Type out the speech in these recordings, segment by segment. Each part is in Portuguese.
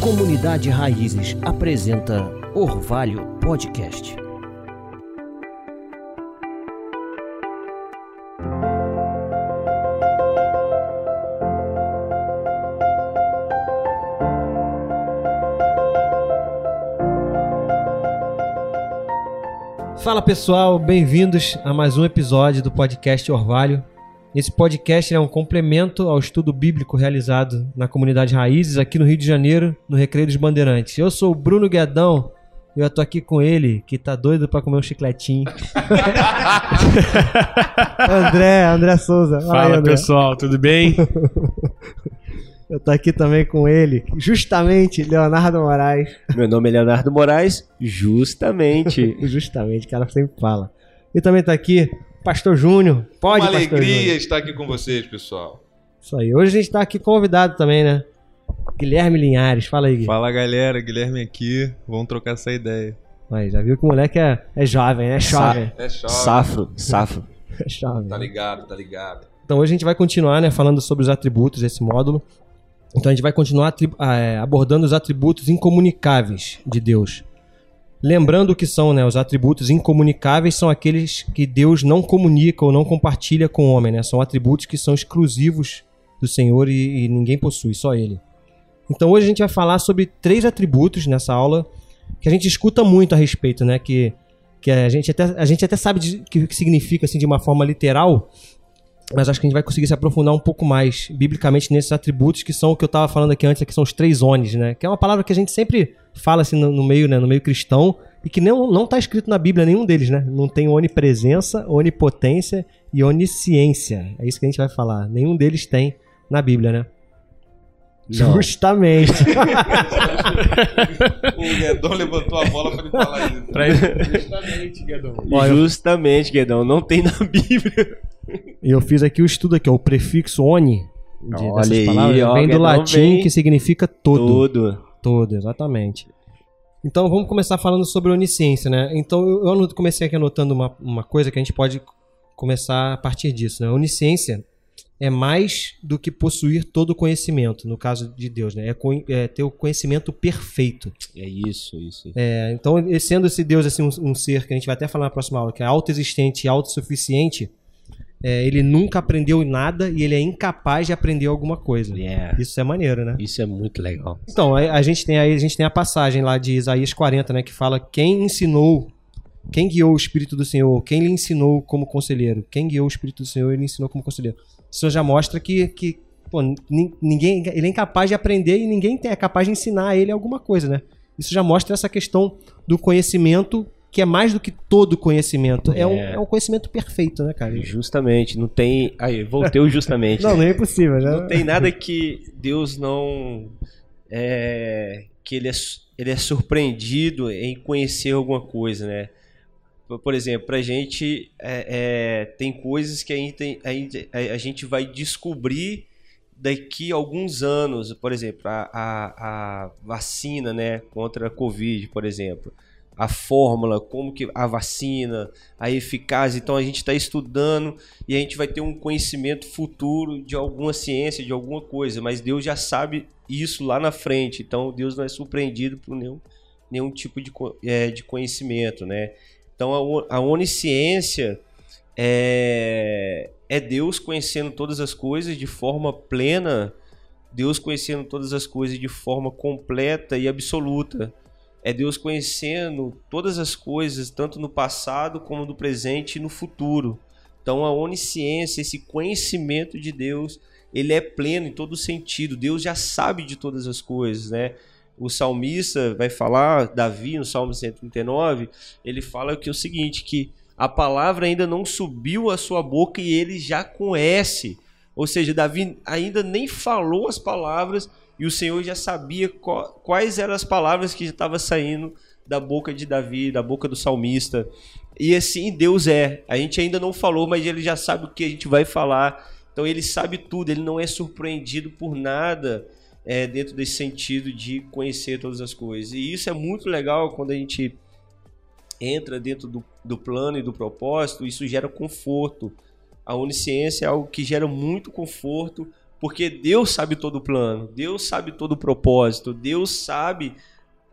Comunidade Raízes apresenta Orvalho Podcast. Fala pessoal, bem-vindos a mais um episódio do podcast Orvalho. Esse podcast é um complemento ao estudo bíblico realizado na comunidade Raízes aqui no Rio de Janeiro, no Recreio dos Bandeirantes. Eu sou o Bruno Guedão e eu tô aqui com ele, que tá doido pra comer um chicletinho. André, André Souza. Fala aí, André. pessoal, tudo bem? Eu tô aqui também com ele, justamente Leonardo Moraes. Meu nome é Leonardo Moraes, justamente. Justamente, o cara sempre fala. E também tá aqui Pastor Júnior. Pode, Uma Pastor alegria Júnior. estar aqui com vocês, pessoal. Isso aí. Hoje a gente tá aqui convidado também, né? Guilherme Linhares. Fala aí, Gui. Fala galera, Guilherme aqui, vamos trocar essa ideia. Aí, já viu que o moleque é, é jovem, né? Jovem. É chove, Safro, safro. É jovem. tá ligado, tá ligado. Então hoje a gente vai continuar, né, falando sobre os atributos desse módulo. Então a gente vai continuar é, abordando os atributos incomunicáveis de Deus. Lembrando que são, né, os atributos incomunicáveis são aqueles que Deus não comunica ou não compartilha com o homem, né? São atributos que são exclusivos do Senhor e, e ninguém possui, só Ele. Então hoje a gente vai falar sobre três atributos nessa aula que a gente escuta muito a respeito, né? Que, que a, gente até, a gente até sabe que, que significa assim de uma forma literal, mas acho que a gente vai conseguir se aprofundar um pouco mais biblicamente nesses atributos que são o que eu estava falando aqui antes, que são os três ones, né? Que é uma palavra que a gente sempre fala assim no, no meio, né, no meio cristão e que não não está escrito na Bíblia nenhum deles, né? Não tem onipresença, onipotência e onisciência. É isso que a gente vai falar. Nenhum deles tem na Bíblia, né? Não. Justamente. O Guedon levantou a bola pra ele falar isso. Pra Justamente, Guedão. Olha, Justamente, Guedão, não tem na Bíblia. E eu fiz aqui o estudo aqui, ó, o prefixo oni de, Olha dessas aí, palavras ó, vem do latim vem que significa todo. Todo. Todo, exatamente. Então vamos começar falando sobre onisciência, né? Então eu, comecei aqui anotando uma, uma coisa que a gente pode começar a partir disso, né? Onisciência é mais do que possuir todo o conhecimento, no caso de Deus, né? É, é ter o conhecimento perfeito. É isso, isso. É, então, e- sendo esse Deus assim, um, um ser que a gente vai até falar na próxima aula, que é autoexistente e autossuficiente, é, ele nunca aprendeu nada e ele é incapaz de aprender alguma coisa. Yeah. Isso é maneiro, né? Isso é muito legal. Então, a, a gente tem aí, a gente tem a passagem lá de Isaías 40, né, que fala quem ensinou, quem guiou o Espírito do Senhor, quem lhe ensinou como conselheiro, quem guiou o Espírito do Senhor, ele ensinou como conselheiro. Isso já mostra que, que pô, nin- ninguém, ele é incapaz de aprender e ninguém é capaz de ensinar a ele alguma coisa, né? Isso já mostra essa questão do conhecimento que é mais do que todo conhecimento. É, um, É. é um conhecimento perfeito, né, cara? Justamente, não tem. Aí, voltei justamente. Não, nem é impossível, né? Não tem nada que Deus não. É, que ele é, ele é surpreendido em conhecer alguma coisa, né? Por- exemplo, pra gente é, é, tem coisas que a gente, a, a gente vai descobrir daqui a alguns anos. Por exemplo, a, a, a vacina né, contra a Covid, por exemplo. A fórmula, como que a vacina, a eficácia. Então a gente está estudando e a gente vai ter um conhecimento futuro de alguma ciência, de alguma coisa, mas Deus já sabe isso lá na frente, então Deus não é surpreendido por nenhum, nenhum tipo de, é, de conhecimento, né? Então a, a onisciência é, é Deus conhecendo todas as coisas de forma plena, Deus conhecendo todas as coisas de forma completa e absoluta. É Deus conhecendo todas as coisas, tanto no passado como no presente e no futuro. Então a onisciência, esse conhecimento de Deus, ele é pleno em todo sentido. Deus já sabe de todas as coisas, né? O salmista vai falar, Davi, no Salmo 139, ele fala que é o seguinte, que a palavra ainda não subiu à sua boca e ele já conhece. Ou seja, Davi ainda nem falou as palavras e o Senhor já sabia qua- quais eram as palavras que já estavam saindo da boca de Davi, da boca do salmista. E assim Deus é. A gente ainda não falou, mas ele já sabe o que a gente vai falar. Então ele sabe tudo, ele não é surpreendido por nada é, dentro desse sentido de conhecer todas as coisas. E isso é muito legal quando a gente entra dentro do, do plano e do propósito, isso gera conforto. A onisciência é algo que gera muito conforto Porque Deus sabe todo o plano, Deus sabe todo o propósito, Deus sabe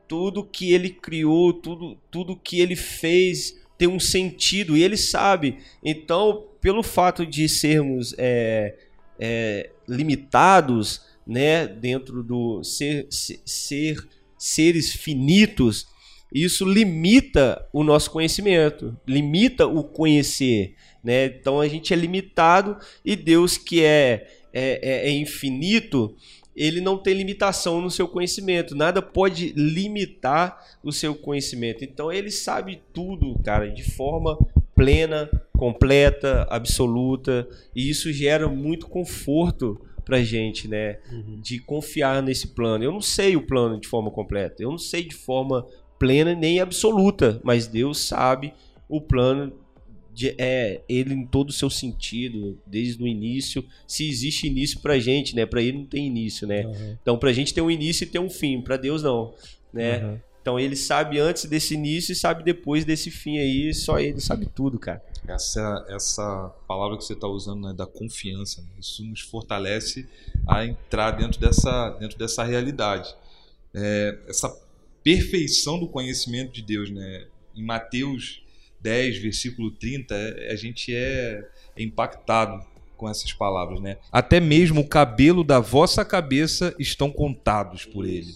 tudo que ele criou, tudo, tudo que ele fez tem um sentido e ele sabe. Então, pelo fato de sermos é, é, limitados, né, dentro do ser, ser seres finitos, isso limita o nosso conhecimento, limita o conhecer, né? Então a gente é limitado e Deus que é, é, é, é infinito, ele não tem limitação no seu conhecimento. Nada pode limitar o seu conhecimento. Então ele sabe tudo, cara, de forma plena, completa, absoluta, e isso gera muito conforto pra gente, né? Uhum. De confiar nesse plano. Eu não sei o plano de forma completa, eu não sei de forma plena nem absoluta, mas Deus sabe o plano de, é ele em todo o seu sentido, desde o início. Se existe início pra gente, né? Pra ele não tem início, né? Uhum. Então pra gente tem um início e tem um fim, pra Deus não, né? Uhum. Então ele sabe antes desse início e sabe depois desse fim aí, só ele sabe tudo, cara. Essa, essa palavra que você está usando, né, da confiança, né, isso nos fortalece a entrar dentro dessa, dentro dessa realidade. É, essa perfeição do conhecimento de Deus, né? Em Mateus 10, versículo 30, é, a gente é impactado com essas palavras, né? Até mesmo o cabelo da vossa cabeça estão contados por ele.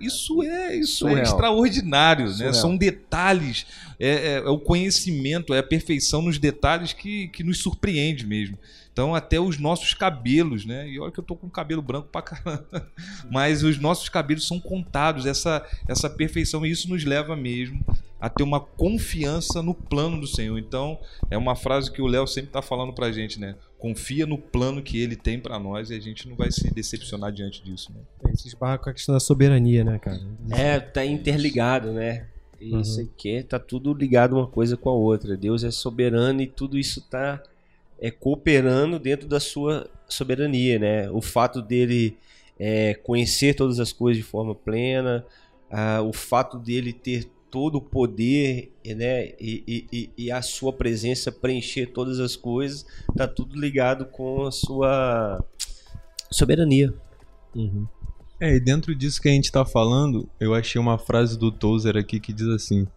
Isso é isso é extraordinário, né? São detalhes, é, é, é, o conhecimento, é a perfeição nos detalhes que, que nos surpreende mesmo. Então, até os nossos cabelos, né? E olha que eu tô com cabelo branco pra caramba. Mas os nossos cabelos são contados, essa, essa perfeição. E isso nos leva mesmo a ter uma confiança no plano do Senhor. Então, é uma frase que o Léo sempre tá falando pra gente, né? Confia no plano que ele tem para nós e a gente não vai se decepcionar diante disso, né? Isso esbarra com a questão da soberania, né, cara? É, tá interligado, né? Isso uhum. aqui tá tudo ligado uma coisa com a outra. Deus é soberano e tudo isso tá é, cooperando dentro da sua soberania, né? O fato dele é, conhecer todas as coisas de forma plena, ah, o fato dele ter todo o poder, né? E, e, e, a sua presença preencher todas as coisas, tá tudo ligado com a sua soberania. Uhum. É, e dentro disso que a gente está falando, eu achei uma frase do Tozer aqui que diz assim: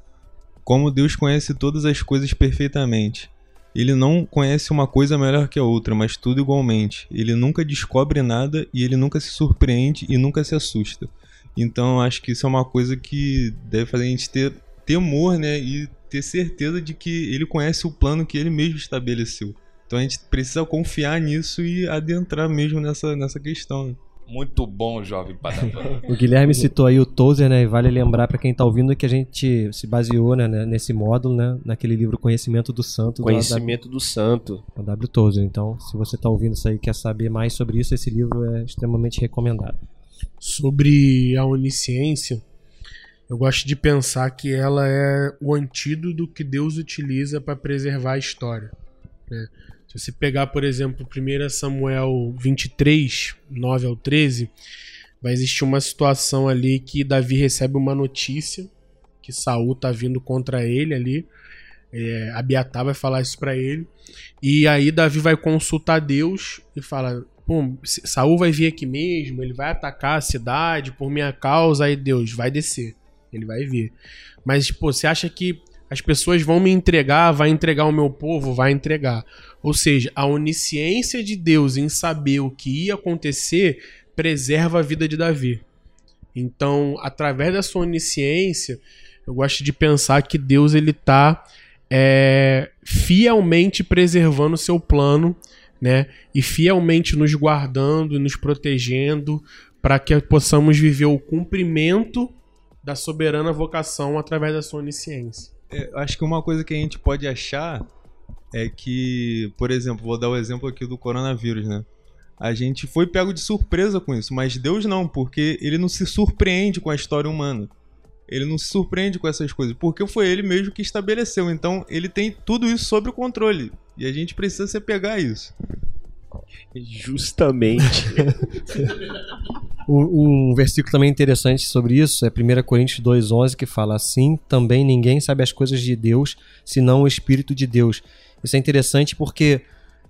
Como Deus conhece todas as coisas perfeitamente, ele não conhece uma coisa melhor que a outra, mas tudo igualmente. Ele nunca descobre nada e ele nunca se surpreende e nunca se assusta. Então acho que isso é uma coisa que deve fazer a gente ter temor, né? E ter certeza de que ele conhece o plano que ele mesmo estabeleceu. Então a gente precisa confiar nisso e adentrar mesmo nessa, nessa questão. Né? Muito bom, jovem Padawan. o Guilherme citou aí o Tozer, né? E vale lembrar para quem está ouvindo que a gente se baseou né, nesse módulo, né? Naquele livro Conhecimento do Santo. Conhecimento do, do Santo. O W. Tozer. Então, se você está ouvindo isso aí e quer saber mais sobre isso, esse livro é extremamente recomendado. Sobre a onisciência, eu gosto de pensar que ela é o antídoto que Deus utiliza para preservar a história. Né? Se você pegar, por exemplo, 1 Samuel 23, 9 ao 13, vai existir uma situação ali que Davi recebe uma notícia que Saul tá vindo contra ele ali. É, Abiatar vai falar isso para ele. E aí Davi vai consultar Deus e fala: Pô, Saul vai vir aqui mesmo, ele vai atacar a cidade por minha causa, aí Deus vai descer. Ele vai vir. Mas, pô, você acha que as pessoas vão me entregar, vai entregar o meu povo, vai entregar. Ou seja, a onisciência de Deus em saber o que ia acontecer preserva a vida de Davi. Então, através da sua onisciência, eu gosto de pensar que Deus ele está é, fielmente preservando o seu plano, né? E fielmente nos guardando e nos protegendo para que possamos viver o cumprimento da soberana vocação através da sua onisciência. É, acho que uma coisa que a gente pode achar é que, por exemplo, vou dar o exemplo aqui do coronavírus, né? A gente foi pego de surpresa com isso, mas Deus não, porque ele não se surpreende com a história humana. Ele não se surpreende com essas coisas, porque foi ele mesmo que estabeleceu. Então, ele tem tudo isso sob o controle. E a gente precisa se pegar isso. Justamente. um, um, versículo também interessante sobre isso é 1 Coríntios 2,11 que fala assim: também ninguém sabe as coisas de Deus senão o Espírito de Deus. Isso é interessante porque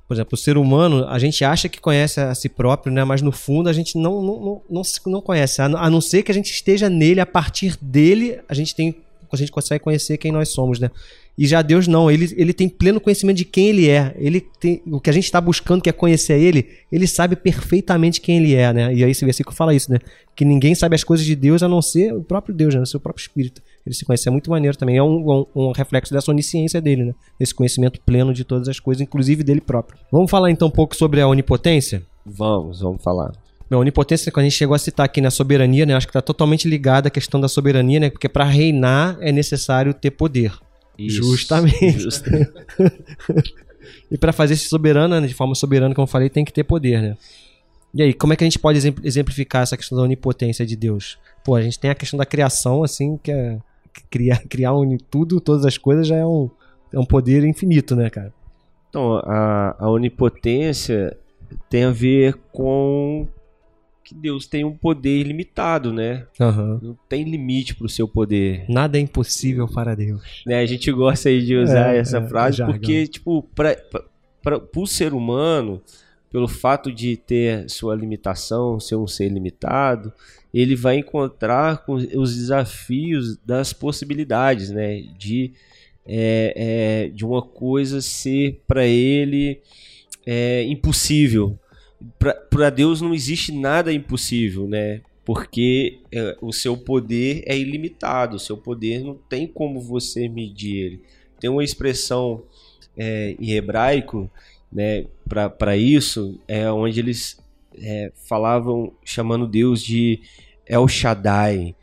por exemplo, o ser humano, a gente acha que conhece a si próprio, né? Mas no fundo a gente não, não, não, não, não conhece. A não ser que a gente esteja nele, a partir dele, a gente tem. A gente consegue conhecer quem nós somos, né? E já Deus não, ele, ele tem pleno conhecimento de quem ele é. Ele tem, o que a gente está buscando, que é conhecer ele, ele sabe perfeitamente quem ele é, né? E aí esse versículo fala isso, né? Que ninguém sabe as coisas de Deus a não ser o próprio Deus, né? O seu próprio espírito. Ele se conhece, é muito maneiro também. É um, um, um reflexo dessa onisciência dele, né? Esse conhecimento pleno de todas as coisas, inclusive dele próprio. Vamos falar então um pouco sobre a onipotência? Vamos, vamos falar. Meu, a onipotência, quando a gente chegou a citar aqui na soberania, né? Acho que está totalmente ligada à questão da soberania, né? Porque para reinar é necessário ter poder. Isso. Justamente. Justa- E para fazer esse soberano, né, de forma soberana, como eu falei, tem que ter poder, né? E aí, como é que a gente pode exempl- exemplificar essa questão da onipotência de Deus? Pô, a gente tem a questão da criação, assim, que é criar, criar uni- tudo, todas as coisas já é um, é um poder infinito, né, cara? Então, a, a onipotência tem a ver com que Deus tem um poder ilimitado, né? Aham. Não tem limite para o seu poder. Nada é impossível para Deus. né? A gente gosta aí de usar É, essa é, frase jargão. porque, tipo, para o ser humano, pelo fato de ter sua limitação, ser um ser limitado, ele vai encontrar com os desafios das possibilidades, né? De, é, é, de uma coisa ser para ele é, impossível. Para Deus não existe nada impossível, né? Porque é, o seu poder é ilimitado, o seu poder não tem como você medir ele. Tem uma expressão é, em hebraico né, para isso, é onde eles é, falavam, chamando Deus de El Shaddai,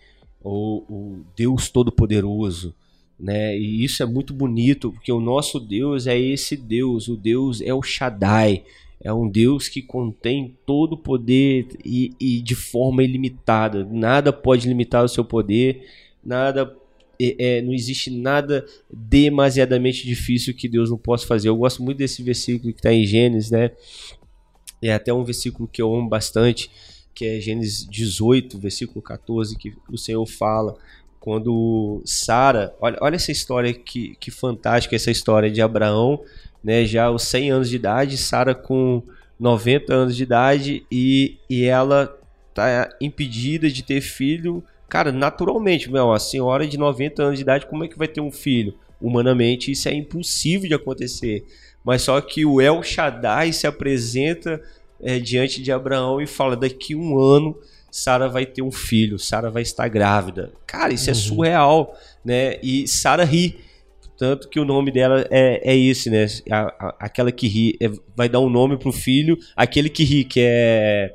ou o Deus Todo-Poderoso. Né? E isso é muito bonito, porque o nosso Deus é esse Deus, o Deus é o Shaddai. É um Deus que contém todo o poder e, e de forma ilimitada. Nada pode limitar o seu poder, nada é, é, não existe nada demasiadamente difícil que Deus não possa fazer. Eu gosto muito desse versículo que está em Gênesis, né? É até um versículo que eu amo bastante, que é Gênesis 18, versículo 14, que o Senhor fala quando Sara, olha, olha essa história que, que fantástica, essa história de Abraão, né, já aos 100 anos de idade, Sara com 90 anos de idade e, e ela tá impedida de ter filho, cara, naturalmente, meu, a senhora de 90 anos de idade, como é que vai ter um filho? Humanamente isso é impossível de acontecer. Mas só que o El Shaddai se apresenta é, diante de Abraão e fala: daqui um ano Sara vai ter um filho, Sara vai estar grávida. Cara, isso é surreal, né? E Sara ri. Tanto que o nome dela é, é esse, né? A- a- aquela que ri. é- vai dar um nome pro filho, aquele que ri, que é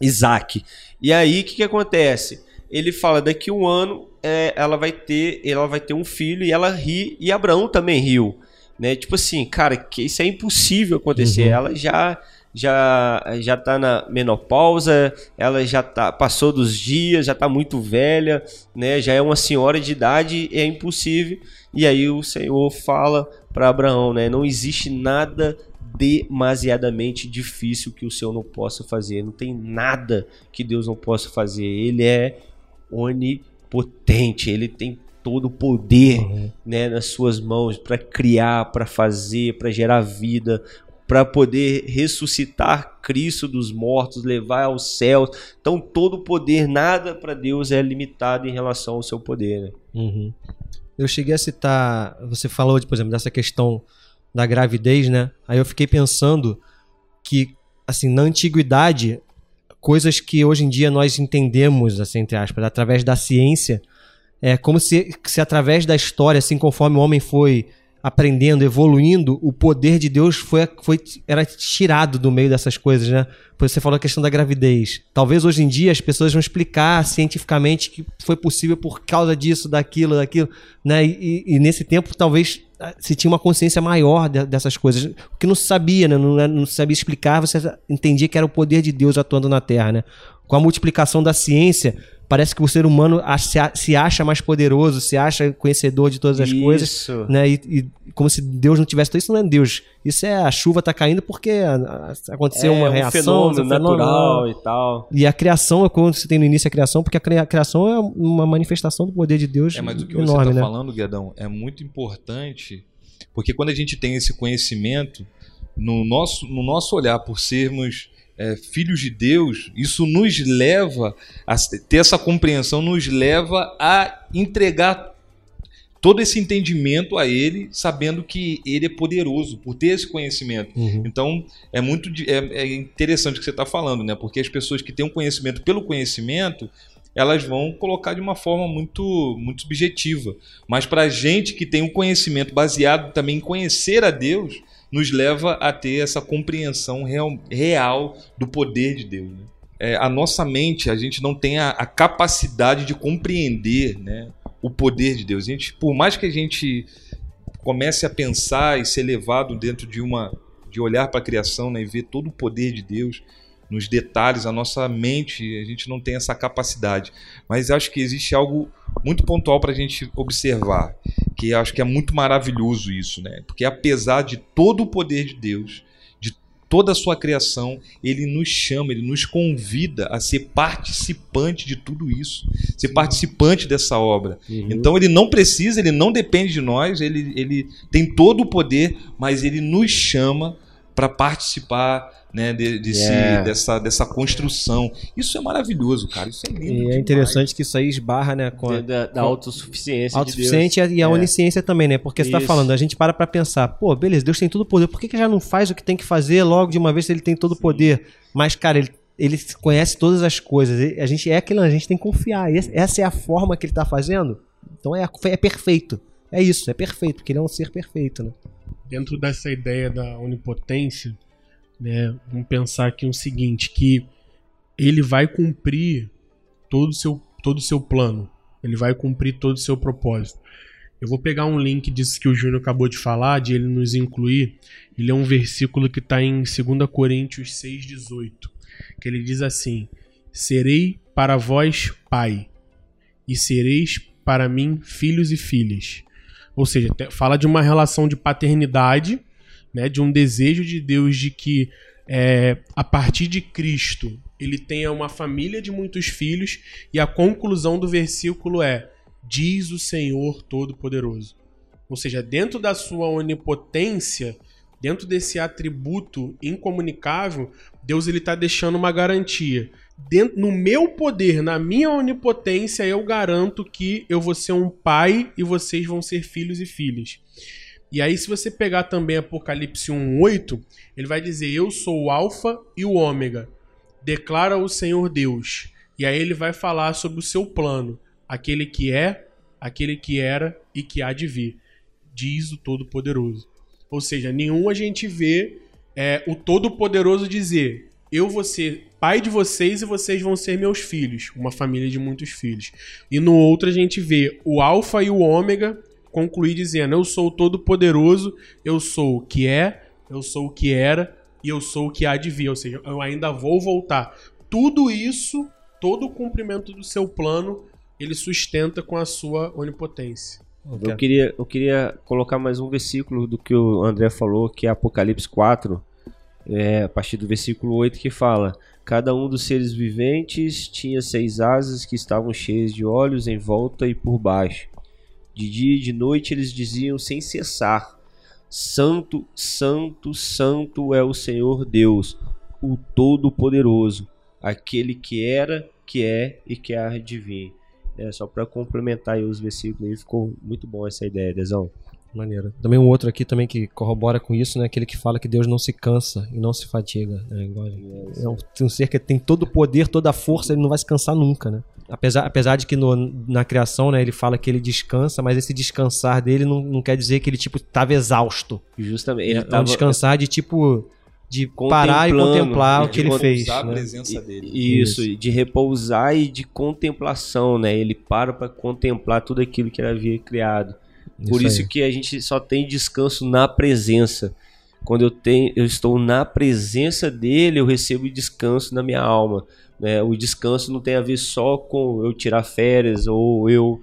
Isaac. E aí, o que, que acontece? Ele fala, daqui um ano é, ela vai ter ela vai ter um filho e ela ri, e Abraão também riu. Né? Tipo assim, cara, que isso é impossível acontecer. Uhum. Ela já já já tá na menopausa, ela já tá passou dos dias, já tá muito velha, né? Já é uma senhora de idade, é impossível. E aí o Senhor fala para Abraão, né? Não existe nada demasiadamente difícil que o Senhor não possa fazer. Não tem nada que Deus não possa fazer. Ele é onipotente, ele tem todo o poder né, nas suas mãos para criar, para fazer, para gerar vida, para poder ressuscitar Cristo dos mortos, levar aos céus. Então todo poder, nada para Deus é limitado em relação ao seu poder. Né? Uhum. Eu cheguei a citar, você falou, por exemplo, dessa questão da gravidez, né? Aí eu fiquei pensando que, assim, na antiguidade, coisas que hoje em dia nós entendemos, assim, entre aspas, através da ciência, é como se, se através da história, assim, conforme o homem foi aprendendo, evoluindo, o poder de Deus foi, foi era tirado do meio dessas coisas, né? Você falou a questão da gravidez. Talvez hoje em dia as pessoas vão explicar cientificamente que foi possível por causa disso, daquilo, daquilo, né? E, e- nesse tempo talvez ah, se tinha uma consciência maior de- dessas coisas, o que não se sabia, né? Não, não se sabia explicar, você entendia que era o poder de Deus atuando na Terra, né? Com a multiplicação da ciência, parece que o ser humano se acha mais poderoso, se acha conhecedor de todas as coisas Isso. né? E, e como se Deus não tivesse. Isso não é Deus. Isso é a chuva tá caindo porque aconteceu é uma um reação. fenômeno um fenômeno. natural e tal. E a criação é quando você tem no início a criação, porque a criação é uma manifestação do poder de Deus É, mas o que enorme, você está né? falando, Guedão, é muito importante, porque quando a gente tem esse conhecimento, no nosso, no nosso olhar por sermos é, filhos de Deus, isso nos leva a ter essa compreensão, nos leva a entregar todo esse entendimento a Ele, sabendo que Ele é poderoso, por ter esse conhecimento. Uhum. Então, é muito é, é interessante o que você está falando, né? Porque as pessoas que têm um conhecimento pelo conhecimento, elas vão colocar de uma forma muito, muito subjetiva. Mas para a gente que tem um conhecimento baseado também em conhecer a Deus, nos leva a ter essa compreensão real, real do poder de Deus. né? É, a nossa mente, a gente não tem a, a capacidade de compreender né, o poder de Deus. A gente, por mais que a gente comece a pensar e ser levado dentro de uma de olhar para a criação né, e ver todo o poder de Deus nos detalhes, a nossa mente, a gente não tem essa capacidade. Mas acho que existe algo muito pontual para a gente observar, que acho que é muito maravilhoso isso, né? Porque apesar de todo o poder de Deus, de toda a sua criação, ele nos chama, ele nos convida a ser participante de tudo isso, ser participante dessa obra. Então ele não precisa, ele não depende de nós, ele, ele tem todo o poder, mas ele nos chama para participar né, de, de se- Yeah. dessa, dessa construção. Isso é maravilhoso, cara. Isso é lindo. E é demais. interessante que isso aí esbarra, né, com a, Da, da com- autossuficiência autossuficiente de Deus. e a É. onisciência também, né? Porque você tá Isso. falando, a gente para pra pensar, pô, beleza, Deus tem todo o poder, por que, que já não faz o que tem que fazer logo de uma vez se ele tem todo o poder? Mas, cara, ele, ele conhece todas as coisas, a gente é aquilo, a gente tem que confiar. Essa é a forma que ele tá fazendo, então é, é perfeito. É isso, é perfeito, porque ele é um ser perfeito, né? Dentro dessa ideia da onipotência, né, vamos pensar aqui o seguinte, que ele vai cumprir todo o seu, todo o seu plano, ele vai cumprir todo o seu propósito. Eu vou pegar um link disso que o Júnior acabou de falar, de ele nos incluir. Ele é um versículo que está em 2 Coríntios 6,18, que ele diz assim: Serei para vós pai, e sereis para mim filhos e filhas. Ou seja, fala de uma relação de paternidade, né, de um desejo de Deus de que é, a partir de Cristo ele tenha uma família de muitos filhos, e a conclusão do versículo é: diz o Senhor Todo-Poderoso. Ou seja, dentro da sua onipotência, dentro desse atributo incomunicável, Deus ele está deixando uma garantia. Dentro, no meu poder, na minha onipotência, eu garanto que eu vou ser um pai e vocês vão ser filhos e filhas. E aí, se você pegar também Apocalipse 1,8, ele vai dizer: Eu sou o Alfa e o Ômega, declara o Senhor Deus. E aí ele vai falar sobre o seu plano, aquele que é, aquele que era e que há de vir, diz o Todo-Poderoso. Ou seja, nenhum a gente vê é, o Todo-Poderoso dizer: Eu vou ser pai de vocês e vocês vão ser meus filhos, uma família de muitos filhos. E no outro a gente vê o Alfa e o Ômega concluir dizendo: Eu sou o Todo-Poderoso, eu sou o que é, eu sou o que era e eu sou o que há de vir. Ou seja, eu ainda vou voltar. Tudo isso, todo o cumprimento do seu plano, ele sustenta com a sua onipotência. Eu queria, eu queria colocar mais um versículo do que o André falou, que é Apocalipse 4, é, a partir do versículo 8, que fala: Cada um dos seres viventes tinha seis asas que estavam cheias de olhos em volta e por baixo. De dia e de noite eles diziam sem cessar: Santo, Santo, Santo é o Senhor Deus, o Todo-Poderoso, aquele que era, que é e que há de vir. É, só para complementar os versículos aí, ficou muito bom essa ideia, Dezão. Maneiro. Também um outro aqui também que corrobora com isso, né? Aquele que fala que Deus não se cansa e não se fatiga. né? É um, um ser que tem todo o poder, toda a força, ele não vai se cansar nunca, né? Apesar, apesar de que no- na criação, né, ele fala que ele descansa, mas esse descansar dele não, não quer dizer que ele, tipo, estava exausto. Justamente, ele um tava descansar de, tipo, de parar e contemplar o que ele fez. Usar a né? presença dele. Isso, Isso. de repousar e de contemplação, né? Ele para para contemplar tudo aquilo que ele havia criado. Por isso aí. que a gente só tem descanso na presença. Quando eu tenho, eu estou na presença dele, eu recebo descanso na minha alma. né? O descanso não tem a ver só com eu tirar férias ou eu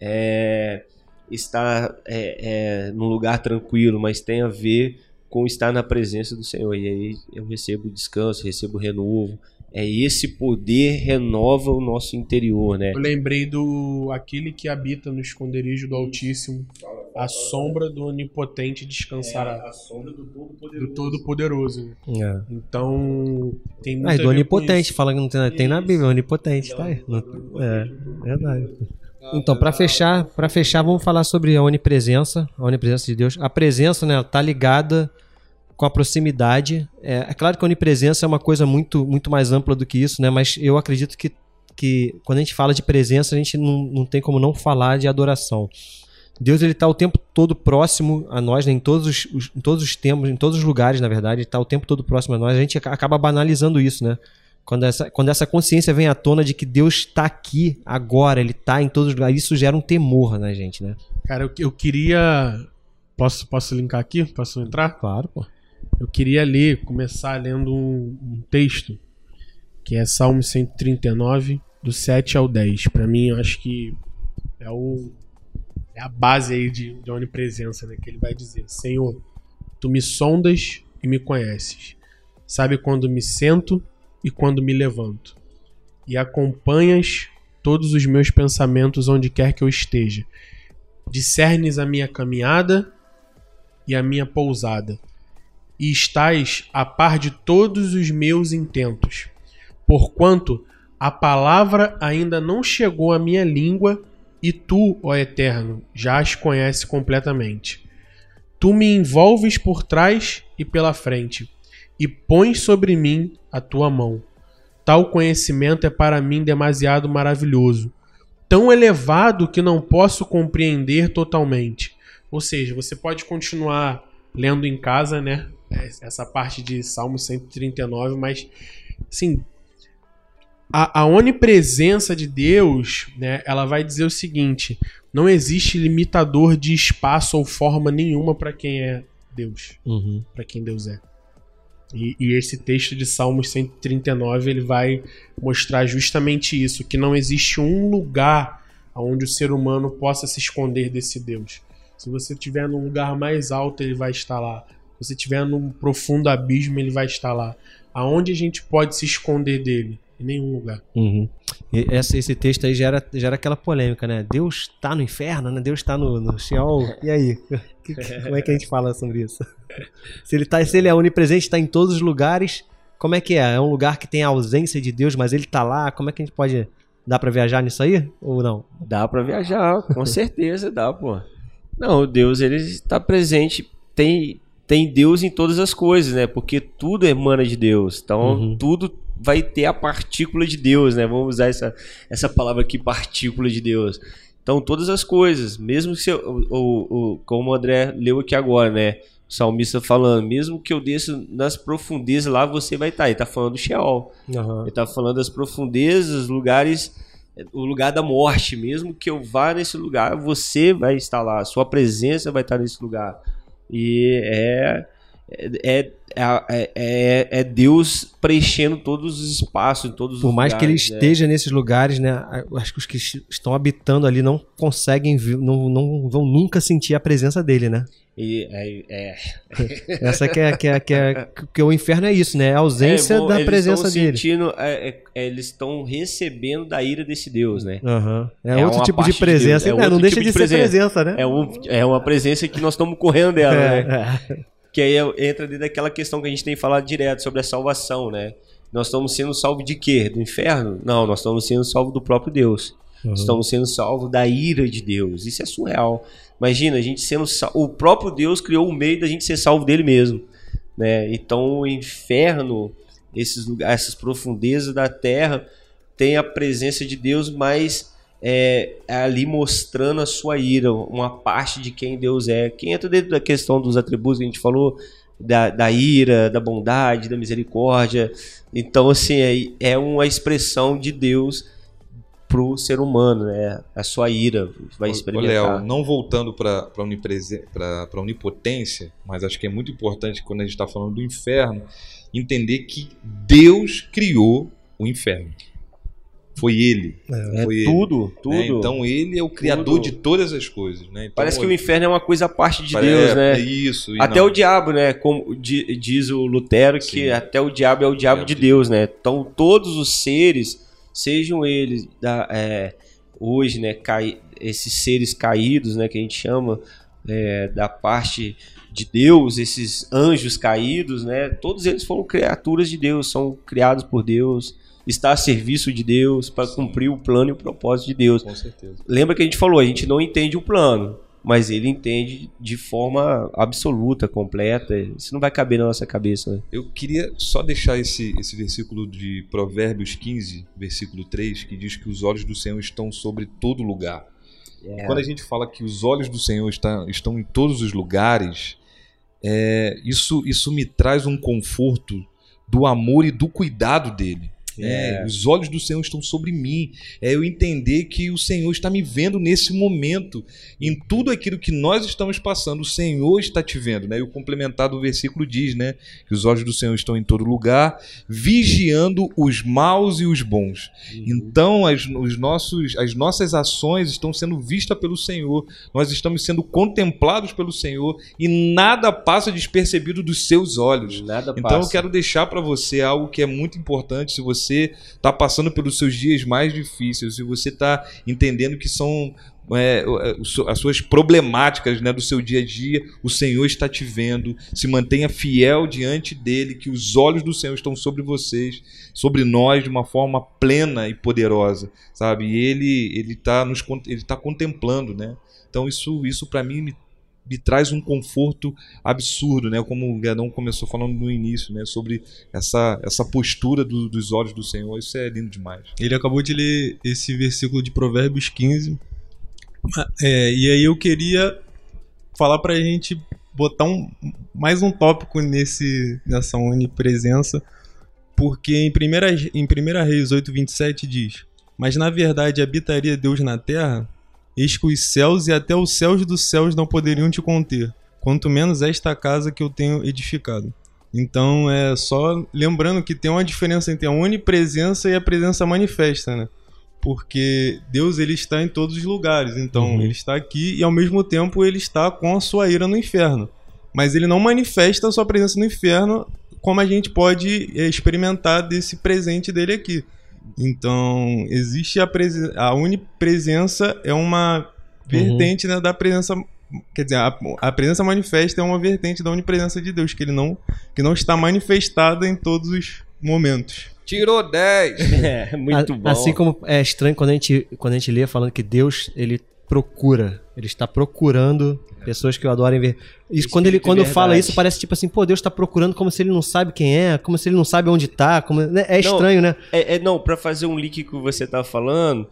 é, estar é, é, num lugar tranquilo, mas tem a ver com estar na presença do Senhor. E aí eu recebo descanso, recebo renovo. É esse poder renova o nosso interior, né? Eu lembrei do aquele que habita no esconderijo do Altíssimo a sombra do onipotente descansará. É, a sombra do Todo-Poderoso. Do Todo-Poderoso. É. Então, tem muito Ah, a e do onipotente, fala que não tem, tem na Bíblia, onipotente, tá aí. Não- É, verdade. Então, para fechar, para fechar, vamos falar sobre a onipresença, a onipresença de Deus. A presença, né, tá ligada com a proximidade. É, é claro que a onipresença é uma coisa muito, muito mais ampla do que isso, né? Mas eu acredito que, que quando a gente fala de presença, a gente não, não tem como não falar de adoração. Deus ele está o tempo todo próximo a nós, né? em, todos os, os- em todos os tempos, em todos os lugares, na verdade, ele está o tempo todo próximo a nós. A gente aca- acaba banalizando isso, né? Quando essa, quando essa consciência vem à tona de que Deus está aqui agora, ele está em todos os lugares, isso gera um temor na gente, né? Cara, eu, eu queria. Posso, posso linkar aqui? Posso entrar? Claro, pô. Eu queria ler, começar lendo um, um texto que é Salmo 139, do 7 ao 10. Pra mim, eu acho que é, o, é a base aí de, de onipresença, né? Que ele vai dizer: Senhor, tu me sondas e me conheces. Sabe quando me sento e quando me levanto. E acompanhas todos os meus pensamentos onde quer que eu esteja. Discernes a minha caminhada e a minha pousada e estás a par de todos os meus intentos. Porquanto a palavra ainda não chegou à minha língua, e tu, ó Eterno, já as conheces completamente. Tu me envolves por trás e pela frente, e pões sobre mim a tua mão. Tal conhecimento é para mim demasiado maravilhoso, tão elevado que não posso compreender totalmente. Ou seja, você pode continuar lendo em casa, né? Essa parte de Salmo 139, mas assim, a, a onipresença de Deus, né? Ela vai dizer o seguinte: não existe limitador de espaço ou forma nenhuma para quem é Deus, Uhum. para quem Deus é. E, e esse texto de Salmos 139 ele vai mostrar justamente isso, que não existe um lugar onde o ser humano possa se esconder desse Deus. Se você estiver num lugar mais alto, ele vai estar lá. Se você estiver num profundo abismo, ele vai estar lá. Aonde a gente pode se esconder dele? Em nenhum lugar. Uhum. E essa- esse texto aí gera, gera aquela polêmica, né? Deus tá no inferno, né? Deus tá no, no Sheol. E aí? Que- que- como é que a gente fala sobre isso? Se ele, tá, se ele é onipresente, está em todos os lugares, como é que é? É um lugar que tem a ausência de Deus, mas ele tá lá? Como é que a gente pode. Dá pra viajar nisso aí? Ou não? Dá pra viajar, com certeza dá, pô. Não, Deus ele está presente, tem tem Deus em todas as coisas, né? Porque tudo emana de Deus. Então, Uhum. tudo vai ter a partícula de Deus, né? Vamos usar essa, essa palavra aqui, partícula de Deus. Então, todas as coisas, mesmo que se eu, o, o, como o André leu aqui agora, né? O salmista falando, mesmo que eu desça nas profundezas lá, você vai estar. Ele tá falando do Sheol. Ele tá falando das profundezas, lugares, o lugar da morte. Mesmo que eu vá nesse lugar, você vai estar lá, sua presença vai estar nesse lugar. E é é, é, é, é Deus preenchendo todos os espaços, em todos Por mais que ele lugares, né? esteja nesses lugares, né? Acho que os que estão habitando ali não conseguem, não, não vão nunca sentir a presença dele, né? E, é, é, Essa que é, que é, que é, que o inferno é isso, né? É a ausência É, bom, da eles presença dele. sentindo, é, é, é, eles estão recebendo da ira desse Deus, né? Aham. É, É outro tipo de de Deus, presença. é né? outro não deixa tipo de, de ser presença. né? É, um, é uma presença que nós estamos correndo dela, né? É, é. Que aí entra dentro daquela questão que a gente tem falado direto sobre a salvação, né? Nós estamos sendo salvos de quê? Do inferno? Não, nós estamos sendo salvos do próprio Deus. Uhum. Estamos sendo salvos da ira de Deus. Isso é surreal. Imagina, a gente sendo. O próprio Deus criou o meio da gente ser salvo dele mesmo. Né? Então o inferno, esses lugares, essas profundezas da terra, tem a presença de Deus, mas é, ali mostrando a sua ira, uma parte de quem Deus é. Quem entra dentro da questão dos atributos que a gente falou, da, da ira, da bondade, da misericórdia. Então, assim, é, é uma expressão de Deus pro ser humano, né? A sua ira vai experimentar. Léo, não voltando para a onipotência, mas acho que é muito importante quando a gente está falando do inferno, entender que Deus criou o inferno. Foi ele. é foi ele, tudo, tudo. né? Então ele é o criador Tudo. de todas as coisas. Né? Então, Parece que o inferno é uma coisa à parte de Deus, é, né? Isso. e Até não. o diabo, né? Como di- diz o Lutero, que Sim. até o diabo é o diabo Diabo de de Deus, né? Então todos os seres, sejam eles da, é, hoje, né? Cai, esses seres caídos, né? Que a gente chama, é, da parte de Deus, esses anjos caídos, né? Todos eles foram criaturas de Deus, são criados por Deus, está a serviço de Deus para cumprir o plano e o propósito de Deus. Com certeza. Lembra que a gente falou, a gente não entende o plano, mas ele entende de forma absoluta, completa. Isso não vai caber na nossa cabeça. Né? Eu queria só deixar esse, esse versículo de Provérbios 15, versículo 3, que diz que os olhos do Senhor estão sobre todo lugar. É. Quando a gente fala que os olhos do Senhor está- estão em todos os lugares, é, isso, isso me traz um conforto do amor e do cuidado dele. É, os olhos do Senhor estão sobre mim. É eu entender que o Senhor está me vendo nesse momento. Em tudo aquilo que nós estamos passando, o Senhor está te vendo. Né? E o complementar do versículo diz né, que os olhos do Senhor estão em todo lugar, vigiando os maus e os bons. Então, as, os nossos, as nossas ações estão sendo vistas pelo Senhor, nós estamos sendo contemplados pelo Senhor e nada passa despercebido dos seus olhos. Nada Então, passa. eu quero deixar para você algo que é muito importante. Se você está passando pelos seus dias mais difíceis, se você está entendendo que são. é, o- as suas problemáticas né, do seu dia a dia, o Senhor está te vendo. Se mantenha fiel diante dele, que os olhos do Senhor estão sobre vocês, sobre nós de uma forma plena e poderosa, sabe? E ele ele está nos ele tá contemplando, né? Então isso isso para mim me, me traz um conforto absurdo, né? Como o Gadão começou falando no início, né? Sobre essa essa postura do- dos olhos do Senhor, isso é lindo demais. Ele acabou de ler esse versículo de Provérbios 15. É, e aí eu queria falar pra gente botar um, mais um tópico nesse, nessa onipresença, porque em 1 em primeira Reis 8,27 diz: Mas na verdade habitaria Deus na terra, eis que os céus e até os céus dos céus não poderiam te conter, quanto menos esta casa que eu tenho edificado. Então é só lembrando que tem uma diferença entre a onipresença e a presença manifesta, né? Porque Deus ele está em todos os lugares, então Uhum. ele está aqui e ao mesmo tempo ele está com a sua ira no inferno. Mas ele não manifesta a sua presença no inferno como a gente pode eh, experimentar desse presente dele aqui. Então, existe a, presen a unipresença é uma vertente né, da presença quer dizer, a, a presença manifesta é uma vertente da onipresença de Deus, que ele não que não está manifestada em todos os momentos. Tirou 10! É, muito A- bom. Assim como é estranho quando a gente, quando a gente lê falando que Deus, ele procura, ele está procurando pessoas que o adorem ver. Isso, quando ele quando fala isso, parece tipo assim, pô, Deus está procurando como se ele não sabe quem é, como se ele não sabe onde tá, como, né? é Não, estranho, né? É, é, não, pra fazer um link que você tá falando,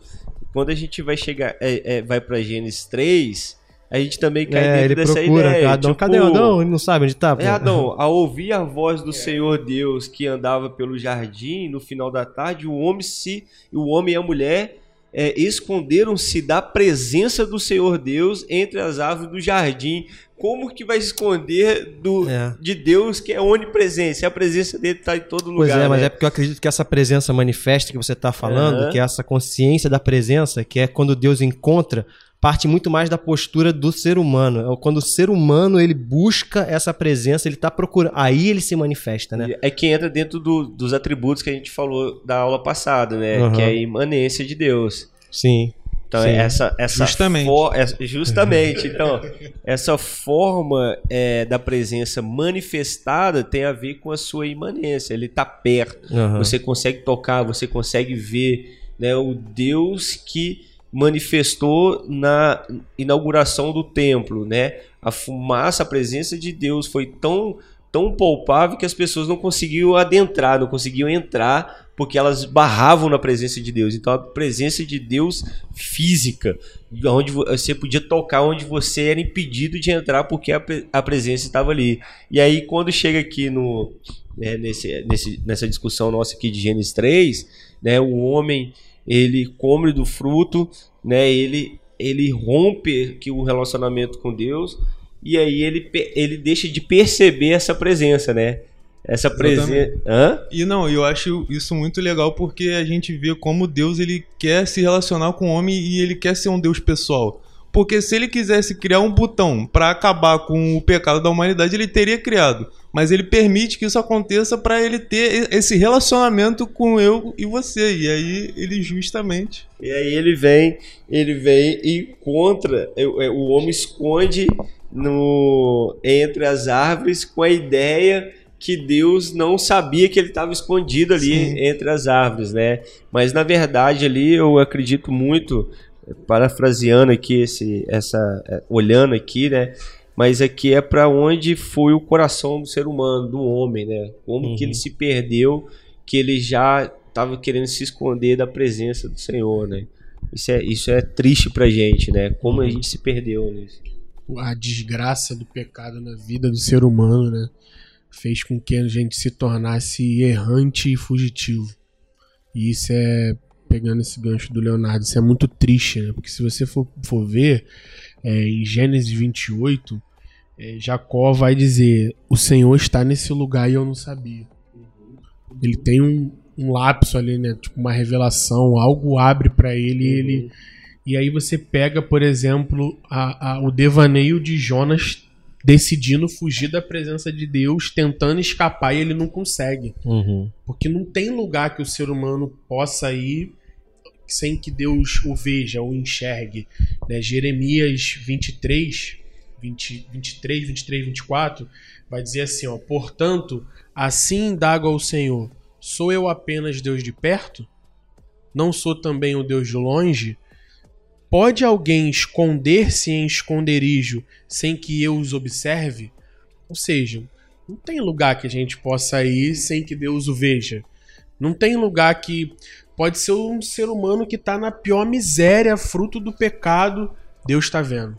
quando a gente vai chegar, é, é, vai pra Gênesis 3, a gente também cai É, dentro ele dessa procura, ideia. Adão, tipo, cadê o Adão? Ele não sabe onde tá, pô. É, Adão, ao ouvir a voz do Senhor Deus que andava pelo jardim no final da tarde, o homem se, o homem e a mulher é, esconderam-se da presença do Senhor Deus entre as árvores do jardim. Como que vai esconder do, É. de Deus que é onipresente? Se a presença dele está em todo Pois lugar. é, mas né? é porque eu acredito que essa presença manifesta que você está falando, Aham. que é essa consciência da presença, que é quando Deus encontra, parte muito mais da postura do ser humano. É quando o ser humano ele busca essa presença, ele está procurando, aí ele se manifesta, né? É que entra dentro do- dos atributos que a gente falou da aula passada, né? Aham. Que é a imanência de Deus. Sim. Então, Sim. essa, essa Justamente. for- essa- justamente. Então, essa forma é, da presença manifestada tem a ver com a sua imanência. Ele está perto. Aham. Você consegue tocar, você consegue ver né, o Deus que manifestou na inauguração do templo, né? A fumaça, a presença de Deus foi tão tão palpável que as pessoas não conseguiam adentrar, não conseguiam entrar porque elas barravam na presença de Deus. Então a presença de Deus física, onde vo- você podia tocar onde você era impedido de entrar porque a, a presença estava ali. E aí quando chega aqui no né, nesse, nesse, nessa discussão nossa aqui de Gênesis 3, né, o homem ele come do fruto, né, ele, ele rompe que o relacionamento com Deus e aí ele, ele deixa de perceber essa presença, né? Essa presença. E não, eu acho isso muito legal porque a gente vê como Deus ele quer se relacionar com o homem e ele quer ser um Deus pessoal. Porque se ele quisesse criar um botão para acabar com o pecado da humanidade, ele teria criado. Mas ele permite que isso aconteça para ele ter esse relacionamento com eu e você. E aí ele justamente. E aí ele vem, ele vem e encontra, o homem esconde no entre as árvores com a ideia que Deus não sabia que ele estava escondido ali Sim. entre as árvores, né? Mas na verdade ali eu acredito muito, parafraseando aqui esse, essa, é, olhando aqui, né? Mas aqui é para onde foi o coração do ser humano, do homem, né? Como uhum. que ele uhum. se perdeu, que ele já estava querendo se esconder da presença do Senhor, né? Isso é, isso é triste pra gente, né? Como a uhum. gente se perdeu nisso. A desgraça do pecado na vida do ser humano, né? fez com que a gente se tornasse errante e fugitivo. E isso é, pegando esse gancho do Leonardo, isso é muito triste, né? Porque se você for, for ver, é, em Gênesis 28, é, Jacó vai dizer: O Senhor está nesse lugar e eu não sabia. Ele tem um, um lapso ali, né? Tipo, uma revelação, algo abre para ele e ele. E aí você pega, por exemplo, a, a, o devaneio de Jonas decidindo fugir da presença de Deus, tentando escapar e ele não consegue. Uhum. Porque não tem lugar que o ser humano possa ir sem que Deus o veja ou enxergue. Né? Jeremias 23, 20, 23, 23, 24 vai dizer assim: ó, Portanto, assim indago ao Senhor: Sou eu apenas Deus de perto? Não sou também o Deus de longe? Pode alguém esconder-se em esconderijo sem que eu os observe? Ou seja, não tem lugar que a gente possa ir sem que Deus o veja. Não tem lugar que pode ser um ser humano que está na pior miséria, fruto do pecado, Deus está vendo.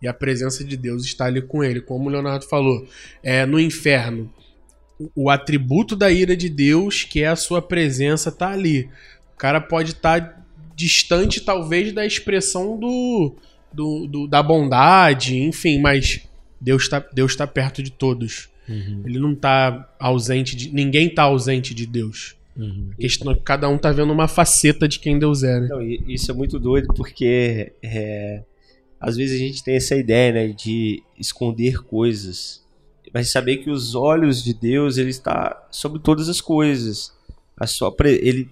E a presença de Deus está ali com ele, como o Leonardo falou. É no inferno, o atributo da ira de Deus, que é a sua presença, está ali. O cara pode estar tá distante, talvez, da expressão do, do, do, da bondade, enfim, mas Deus está Deus tá perto de todos. Uhum. Ele não está ausente de. Ninguém está ausente de Deus. Uhum. Questão, cada um tá vendo uma faceta de quem Deus é. Né? Não, isso é muito doido porque é, às vezes a gente tem essa ideia né, de esconder coisas, mas saber que os olhos de Deus ele está sobre todas as coisas. A sua, ele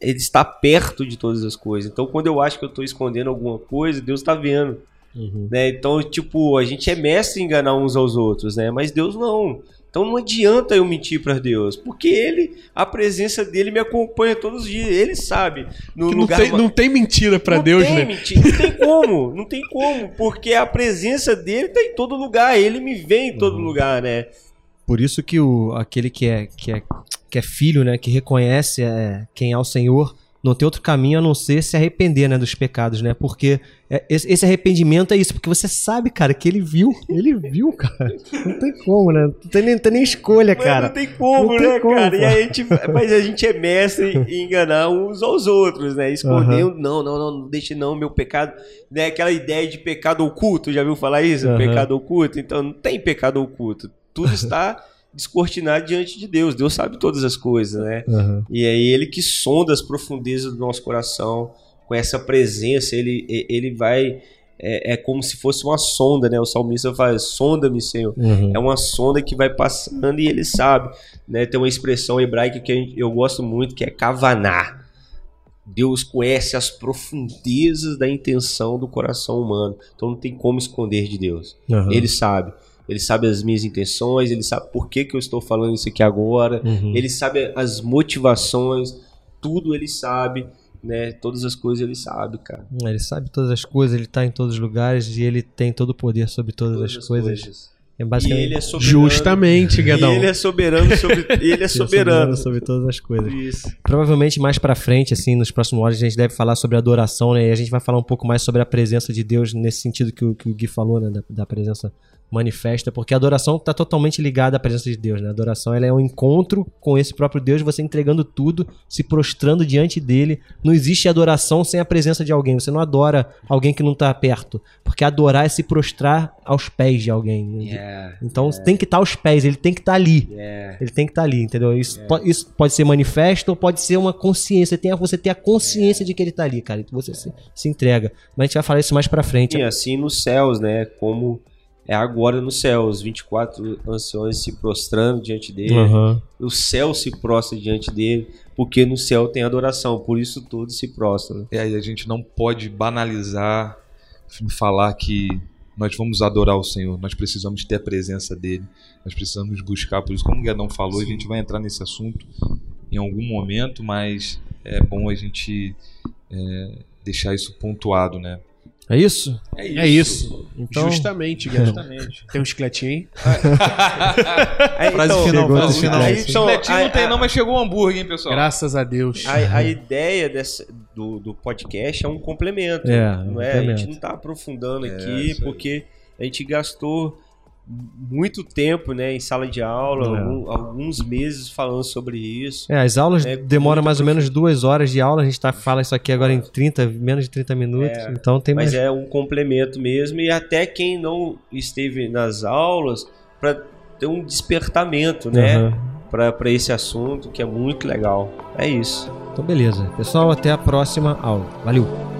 ele está perto de todas as coisas. Então, quando eu acho que eu estou escondendo alguma coisa, Deus está vendo. Uhum. Né? Então, tipo, a gente é mestre em enganar uns aos outros, né? Mas Deus não. Então não adianta eu mentir para Deus, porque ele, a presença dele me acompanha todos os dias, ele sabe. No não, lugar... tem, não tem mentira para Deus, tem né? Mentira, não tem como, não tem como, porque a presença dele tá em todo lugar, ele me vê em todo uhum. lugar, né? Por isso que o, aquele que é, que é que é filho, né, que reconhece é, quem é o Senhor, não tem outro caminho a não ser se arrepender, né, dos pecados, né? Porque é, esse arrependimento é isso, porque você sabe, cara, que ele viu, ele viu, cara. Não tem como, né? Não tem nem, não tem nem escolha, mas cara. Não tem como, não né, tem como, cara? E a gente, mas a gente é mestre em enganar uns aos outros, né? Esconder, uhum. não, não, não, não deixe não meu pecado, né? Aquela ideia de pecado oculto, já viu falar isso? Uhum. Pecado oculto? Então não tem pecado oculto. Tudo está descortinar diante de Deus. Deus sabe todas as coisas, né? Uhum. E é Ele que sonda as profundezas do nosso coração com essa presença. Ele, ele vai. É, é como se fosse uma sonda, né? O salmista faz: sonda-me, Senhor. Uhum. É uma sonda que vai passando e ele sabe. Né? Tem uma expressão hebraica que eu gosto muito que é kavaná. Deus conhece as profundezas da intenção do coração humano. Então não tem como esconder de Deus. Uhum. Ele sabe ele sabe as minhas intenções, ele sabe por que, que eu estou falando isso aqui agora, uhum. ele sabe as motivações, tudo ele sabe, né? Todas as coisas ele sabe, cara. Ele sabe todas as coisas, ele está em todos os lugares e ele tem todo o poder sobre todas, todas as, as, coisas. coisas. É basicamente... E ele é soberano. Justamente, Gadão. E ele é soberano sobre, ele é, é soberano. sobre todas as coisas. Isso. Provavelmente mais para frente, assim, nos próximos horas, a gente deve falar sobre adoração, né? E a gente vai falar um pouco mais sobre a presença de Deus nesse sentido que o, que o Gui falou, né? Da, da presença manifesta, porque a adoração está totalmente ligada à presença de Deus, né? A adoração ela é um encontro com esse próprio Deus, você entregando tudo, se prostrando diante dele. Não existe adoração sem a presença de alguém. Você não adora alguém que não está perto, porque adorar é se prostrar aos pés de alguém. Yeah, então yeah. tem que estar tá aos pés, ele tem que estar tá ali. Yeah. Ele tem que estar tá ali, entendeu? Isso, pode, isso pode ser manifesto ou pode ser uma consciência. Tem, você tem a consciência de que ele está ali, cara. Então você se, se entrega. Mas a gente vai falar isso mais para frente. E assim nos céus, né? Como é agora no céu, os 24 anciões se prostrando diante dele, Aham. o céu se prostra diante dele, porque no céu tem adoração, por isso todos se prostram. né? E aí a gente não pode banalizar, falar que nós vamos adorar o Senhor, nós precisamos ter a presença dele, nós precisamos buscar, por isso como o Guedão falou, a gente vai entrar nesse assunto em algum momento, mas é bom a gente é, deixar isso pontuado, né? É isso? É isso. Então, Justamente, Guedão. Tem um chicletinho aí? Aí, Frase então, final, chegou frase no final. aí, então, Chicletinho não tem a- não, mas chegou o hambúrguer, hein, pessoal? Graças a Deus. A, a ideia dessa, do, do podcast é um complemento. É, não um é? A gente complemento. não está aprofundando É, aqui, isso porque a gente gastou muito tempo né, em sala de aula, É. algum- alguns meses falando sobre isso. É, as aulas É, demoram mais ou menos duas horas de aula. A gente tá, fala isso aqui agora em 30, menos de 30 minutos. É, então tem mais. Mas é um complemento mesmo, e até quem não esteve nas aulas, para ter um despertamento né, Aham. para esse assunto, que é muito legal. É isso. Então, beleza. Pessoal, até a próxima aula. Valeu!